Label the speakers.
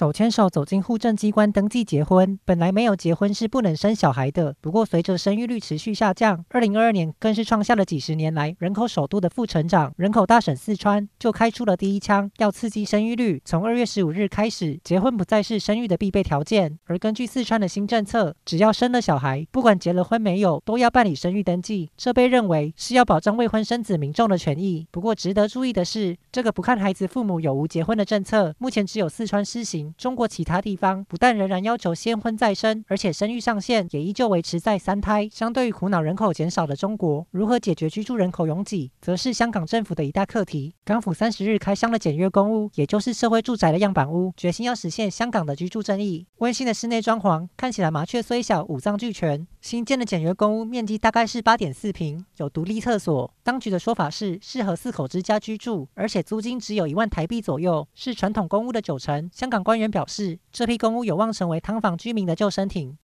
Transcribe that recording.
Speaker 1: 手牵手走进户政机关登记结婚，本来没有结婚是不能生小孩的。不过，随着生育率持续下降，二零二二年更是创下了几十年来人口首度的负成长。人口大省四川就开出了第一枪，要刺激生育率。从二月十五日开始，结婚不再是生育的必备条件。而根据四川的新政策，只要生了小孩，不管结了婚没有，都要办理生育登记。这被认为是要保障未婚生子民众的权益。不过，值得注意的是，这个不看孩子父母有无结婚的政策，目前只有四川施行。中国其他地方不但仍然要求先婚再生，而且生育上限也依旧维持在三胎。相对于苦恼人口减少的中国，如何解决居住人口拥挤，则是香港政府的一大课题。港府三十日开箱了简约公屋，也就是社会住宅的样板屋，决心要实现香港的居住正义。温馨的室内装潢看起来麻雀虽小，五脏俱全。新建的简约公屋面积大概是八点四平，有独立厕所。当局的说法是适合四口之家居住，而且租金只有一万台币左右，是传统公屋的九成。香港官员表示，这批公屋有望成为汤房居民的救生艇。